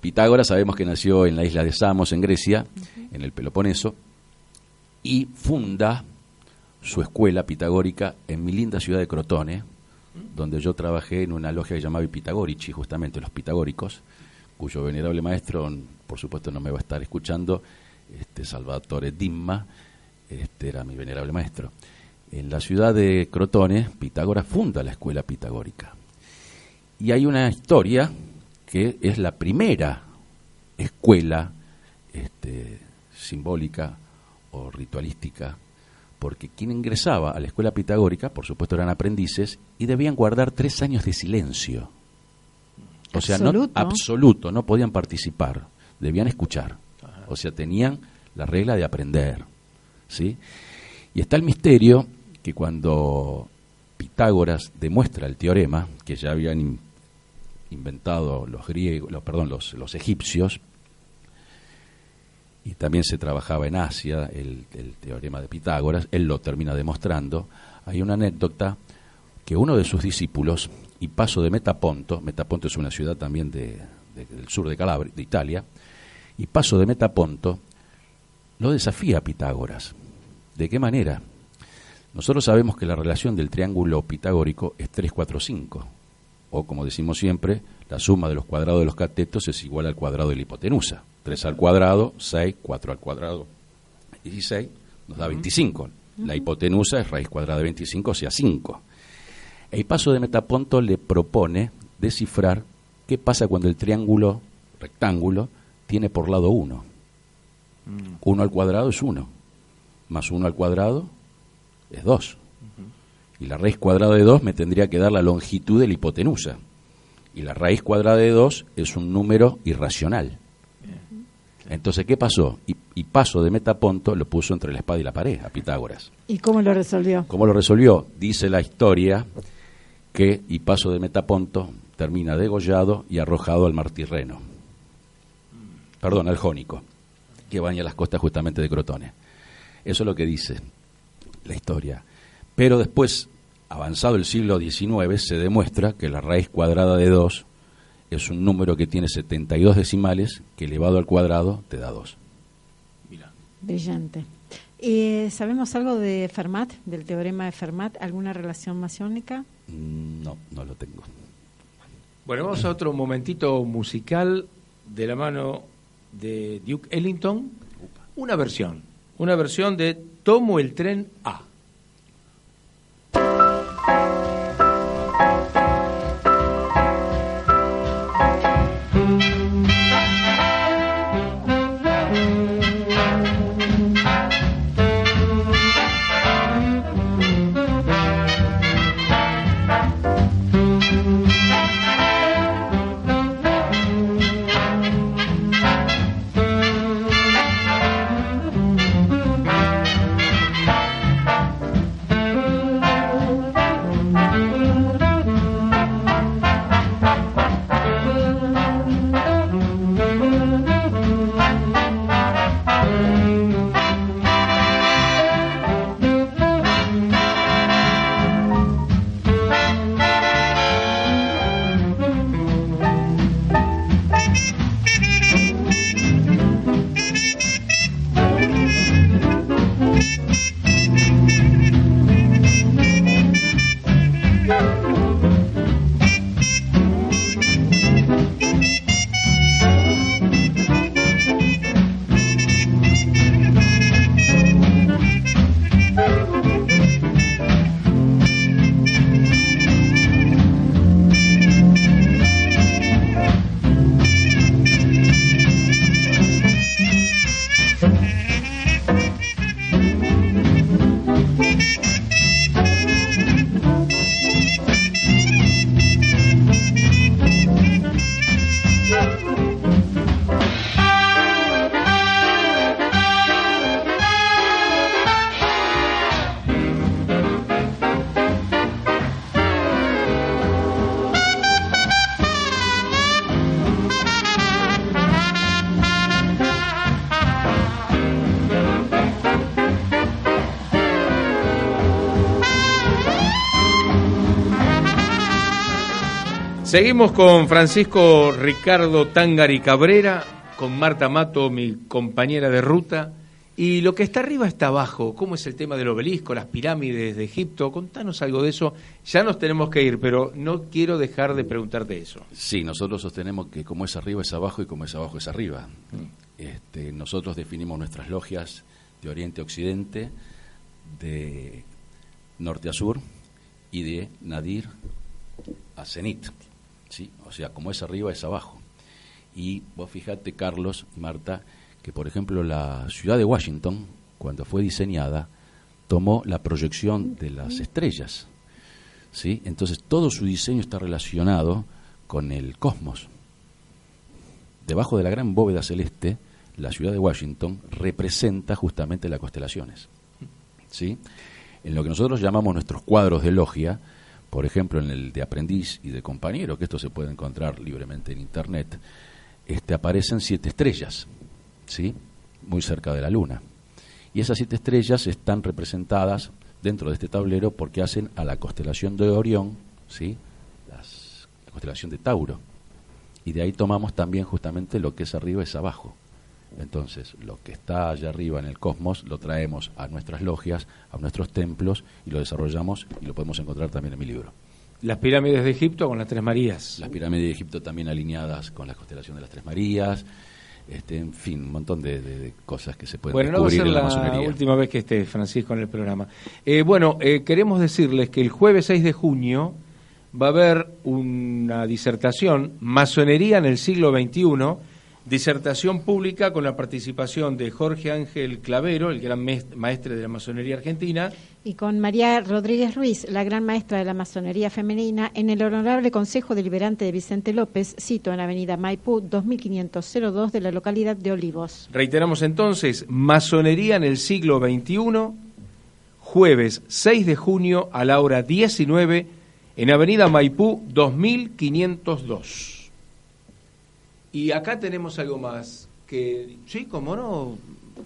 Pitágoras sabemos que nació en la isla de Samos, en Grecia, en el Peloponeso, y funda su escuela pitagórica en mi linda ciudad de Crotone, donde yo trabajé en una logia que llamaba Pitagorici, justamente los pitagóricos, cuyo venerable maestro, por supuesto no me va a estar escuchando, este Salvatore Dimma, este era mi venerable maestro. En la ciudad de Crotone, Pitágoras funda la escuela pitagórica. Y hay una historia que es la primera escuela este, simbólica o ritualística, porque quien ingresaba a la escuela pitagórica, por supuesto, eran aprendices y debían guardar tres años de silencio. O sea, no Absoluto. absoluto, no podían participar, debían escuchar. O sea, tenían la regla de aprender. ¿Sí? Y está el misterio que cuando Pitágoras demuestra el teorema, que ya habían in- inventado los griegos, los, perdón, los, egipcios, y también se trabajaba en Asia el, teorema de Pitágoras, él lo termina demostrando. Hay una anécdota que uno de sus discípulos, y paso de Metaponto, Metaponto es una ciudad también de- del sur de Calabria, de Italia, y paso de Metaponto, lo desafía Pitágoras. ¿De qué manera? Nosotros sabemos que la relación del triángulo pitagórico es 3, 4, 5. O como decimos siempre, la suma de los cuadrados de los catetos es igual al cuadrado de la hipotenusa. 3 al cuadrado, 6, 4 al cuadrado, 16, nos da 25. La hipotenusa es raíz cuadrada de 25, o sea, 5. El paso de Metaponto le propone descifrar qué pasa cuando el triángulo rectángulo tiene por lado 1. 1 al cuadrado es 1, más 1 al cuadrado es 2. Y la raíz cuadrada de 2 me tendría que dar la longitud de la hipotenusa. Y la raíz cuadrada de 2 es un número irracional. Entonces, ¿qué pasó? Y, y, paso de Metaponto lo puso entre la espada y la pared a Pitágoras. ¿Y cómo lo resolvió? ¿Cómo lo resolvió? Dice la historia que y paso de Metaponto termina degollado y arrojado al mar Tirreno. Perdón, al Jónico, que baña las costas justamente de Crotone. Eso es lo que dice la historia. Pero después, avanzado el siglo XIX, se demuestra que la raíz cuadrada de 2 es un número que tiene 72 decimales, que elevado al cuadrado te da 2. Mira. Brillante. Eh, ¿Sabemos algo de Fermat, del teorema de Fermat? ¿Alguna relación masónica? Mm, No, no lo tengo. Bueno, vamos a otro momentito musical de la mano de Duke Ellington. Una versión, una versión de Tomo el tren A. Seguimos con Francisco Ricardo Tangari Cabrera, con Marta Mato, mi compañera de ruta. Y lo que está arriba está abajo. ¿Cómo es el tema del obelisco, las pirámides de Egipto? Contanos algo de eso. Ya nos tenemos que ir, pero no quiero dejar de preguntarte eso. Sí, nosotros sostenemos que como es arriba es abajo y como es abajo es arriba. Este, nosotros definimos nuestras logias de oriente a occidente, de norte a sur y de nadir a cenit. ¿Sí? O sea, como es arriba es abajo. Y vos fijate, Carlos y Marta, que por ejemplo la ciudad de Washington, cuando fue diseñada, tomó la proyección de las estrellas. ¿sí? Entonces todo su diseño está relacionado con el cosmos. Debajo de la gran bóveda celeste, la ciudad de Washington representa justamente las constelaciones. ¿sí? En lo que nosotros llamamos nuestros cuadros de logia, por ejemplo, en el de aprendiz y de compañero, que esto se puede encontrar libremente en Internet, este, aparecen siete estrellas, ¿sí? muy cerca de la Luna. Y esas siete estrellas están representadas dentro de este tablero porque hacen a la constelación de Orión, ¿sí? La constelación de Tauro. Y de ahí tomamos también justamente lo que es arriba es abajo. Entonces, lo que está allá arriba en el cosmos lo traemos a nuestras logias, a nuestros templos y lo desarrollamos y lo podemos encontrar también en mi libro. Las pirámides de Egipto con las Tres Marías. Las pirámides de Egipto también alineadas con la constelación de las Tres Marías, este, en fin, un montón de, de- de cosas que se pueden Bueno, no va a descubrir ser en la la masonería. última vez que esté Francisco en el programa. Eh, bueno, eh, queremos decirles que el jueves 6 de junio va a haber una disertación, Masonería en el siglo XXI, disertación pública con la participación de Jorge Ángel Clavero, el gran maestre de la masonería argentina, Y con María Rodríguez Ruiz, la gran maestra de la masonería femenina, en el Honorable Consejo Deliberante de Vicente López, cito en Avenida Maipú, 2502 de la localidad de Olivos. Reiteramos entonces, Masonería en el siglo XXI, jueves 6 de junio a la hora 19 en Avenida Maipú 2502. Y acá tenemos algo más que, sí, como no,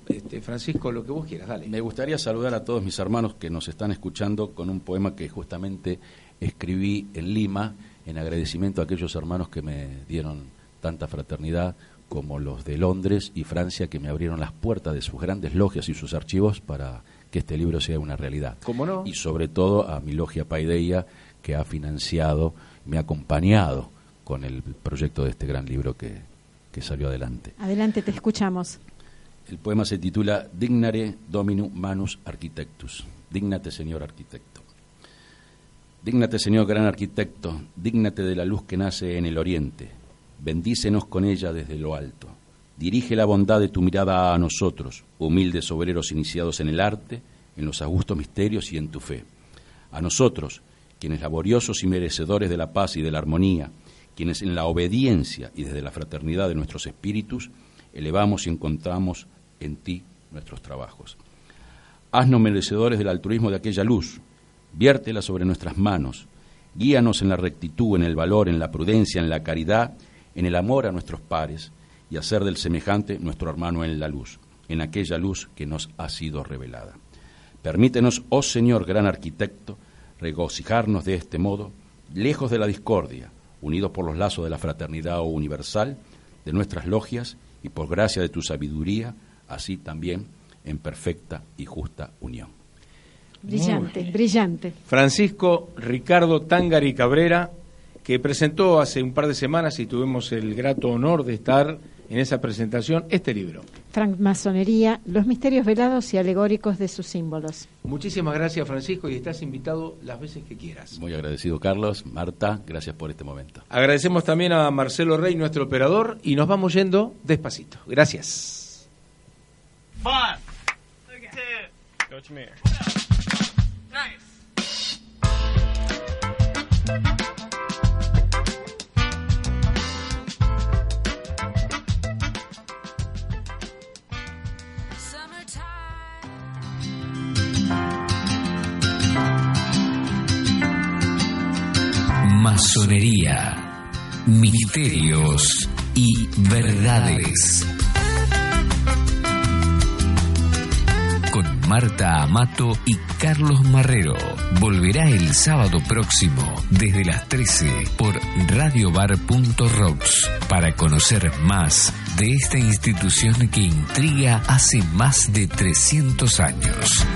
este, Francisco, lo que vos quieras, dale. Me gustaría saludar a todos mis hermanos que nos están escuchando con un poema que justamente escribí en Lima en agradecimiento a aquellos hermanos que me dieron tanta fraternidad como los de Londres y Francia que me abrieron las puertas de sus grandes logias y sus archivos para que este libro sea una realidad. ¿Cómo no? Y sobre todo a mi logia Paideia que ha financiado, me ha acompañado con el proyecto de este gran libro que, que salió adelante. Adelante, te escuchamos. El poema se titula Dignare Dominu Manus Architectus. Dígnate, Señor arquitecto. Dígnate, Señor gran arquitecto, dígnate de la luz que nace en el oriente. Bendícenos con ella desde lo alto. Dirige la bondad de tu mirada a nosotros, humildes obreros iniciados en el arte, en los augustos misterios y en tu fe. A nosotros, quienes laboriosos y merecedores de la paz y de la armonía, quienes en la obediencia y desde la fraternidad de nuestros espíritus, elevamos y encontramos en ti nuestros trabajos. Haznos merecedores del altruismo de aquella luz, viértela sobre nuestras manos, guíanos en la rectitud, en el valor, en la prudencia, en la caridad, en el amor a nuestros pares y hacer del semejante nuestro hermano en la luz, en aquella luz que nos ha sido revelada. Permítenos, oh Señor gran arquitecto, regocijarnos de este modo, lejos de la discordia, unidos por los lazos de la fraternidad universal, de nuestras logias y por gracia de tu sabiduría, así también en perfecta y justa unión. Brillante, brillante. Francisco Ricardo Tangari Cabrera, que presentó hace un par de semanas y tuvimos el grato honor de estar en esa presentación este libro. Francmasonería, los misterios velados y alegóricos de sus símbolos. Muchísimas gracias Francisco y estás invitado las veces que quieras. Muy agradecido, Carlos. Marta, gracias por este momento. Agradecemos también a Marcelo Rey, nuestro operador, y nos vamos yendo despacito. Gracias. Five, two, Mir. Nice. Masonería, misterios y verdades. Con Marta Amato y Carlos Marrero. Volverá el sábado próximo desde las 13 por radiobar.rocks para conocer más de esta institución que intriga hace más de 300 años.